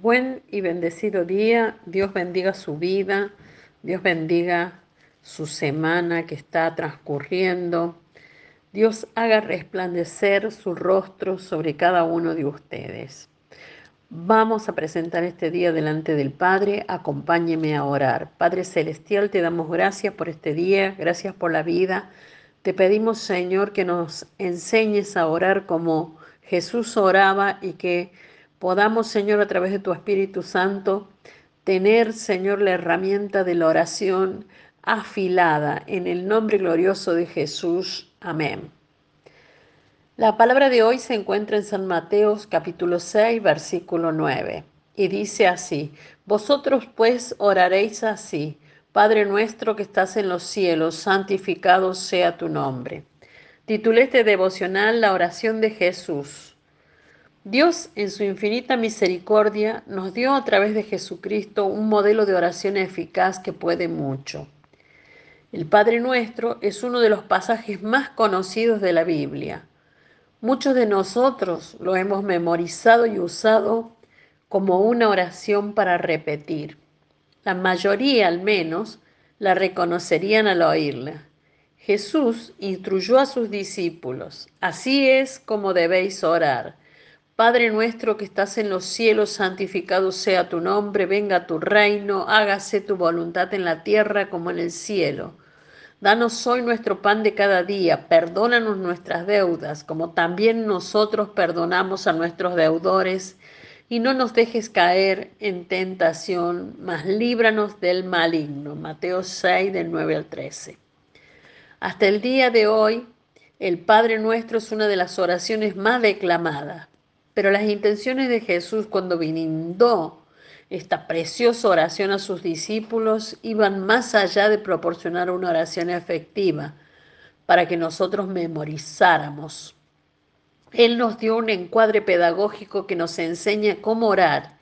Buen y bendecido día. Dios bendiga su vida. Dios bendiga su semana que está transcurriendo. Dios haga resplandecer su rostro sobre cada uno de ustedes. Vamos a presentar este día delante del Padre. Acompáñeme a orar. Padre Celestial, te damos gracias por este día, gracias por la vida. Te pedimos, Señor, que nos enseñes a orar como Jesús oraba y que podamos, Señor, a través de tu Espíritu Santo, tener, Señor, la herramienta de la oración afilada en el nombre glorioso de Jesús. Amén. La palabra de hoy se encuentra en San Mateo capítulo 6, versículo 9, y dice así, Vosotros pues oraréis así, Padre nuestro que estás en los cielos, santificado sea tu nombre. Titulé este devocional La oración de Jesús. Dios, en su infinita misericordia, nos dio a través de Jesucristo un modelo de oración eficaz que puede mucho. El Padre Nuestro es uno de los pasajes más conocidos de la Biblia. Muchos de nosotros lo hemos memorizado y usado como una oración para repetir. La mayoría, al menos, la reconocerían al oírla. Jesús instruyó a sus discípulos, así es como debéis orar Padre nuestro que estás en los cielos, santificado sea tu nombre, venga tu reino, hágase tu voluntad en la tierra como en el cielo. Danos hoy nuestro pan de cada día, perdónanos nuestras deudas, como también nosotros perdonamos a nuestros deudores, y no nos dejes caer en tentación, mas líbranos del maligno. Mateo 6, del 9 al 13. Hasta el día de hoy, el Padre nuestro es una de las oraciones más declamadas. Pero las intenciones de Jesús cuando brindó esta preciosa oración a sus discípulos iban más allá de proporcionar una oración efectiva para que nosotros memorizáramos. Él nos dio un encuadre pedagógico que nos enseña cómo orar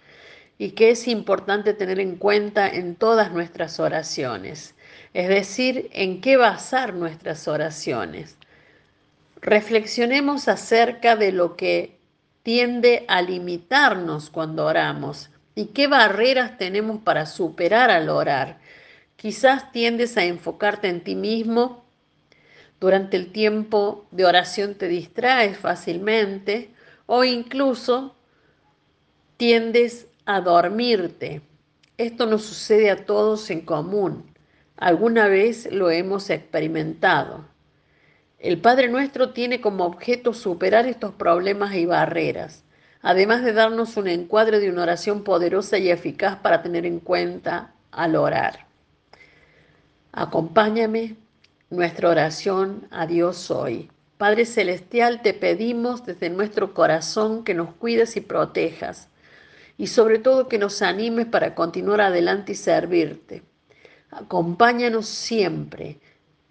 y que es importante tener en cuenta en todas nuestras oraciones, es decir, en qué basar nuestras oraciones. Reflexionemos acerca de lo que tiende a limitarnos cuando oramos y qué barreras tenemos para superar al orar. Quizás tiendes a enfocarte en ti mismo. Durante el tiempo de oración te distraes fácilmente o incluso tiendes a dormirte. Esto nos sucede a todos en común. Alguna vez lo hemos experimentado. El Padre nuestro tiene como objeto superar estos problemas y barreras, además de darnos un encuadre de una oración poderosa y eficaz para tener en cuenta al orar. Acompáñame nuestra oración a Dios hoy. Padre Celestial, te pedimos desde nuestro corazón que nos cuides y protejas y sobre todo que nos animes para continuar adelante y servirte. Acompáñanos siempre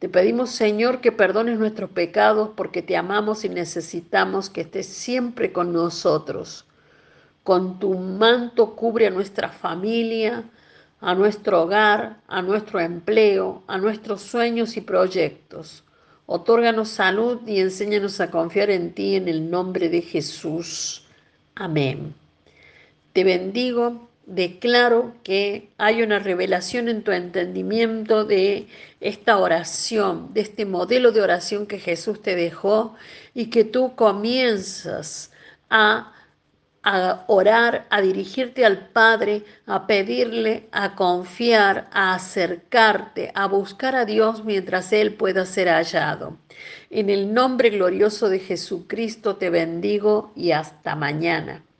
te pedimos, Señor, que perdones nuestros pecados porque te amamos y necesitamos que estés siempre con nosotros. Con tu manto cubre a nuestra familia, a nuestro hogar, a nuestro empleo, a nuestros sueños y proyectos. Otórganos salud y enséñanos a confiar en ti en el nombre de Jesús. Amén. Te bendigo declaro que hay una revelación en tu entendimiento de esta oración, de este modelo de oración que Jesús te dejó y que tú comienzas a, a orar, a dirigirte al Padre, a pedirle, a confiar, a acercarte, a buscar a Dios mientras Él pueda ser hallado. En el nombre glorioso de Jesucristo te bendigo y hasta mañana.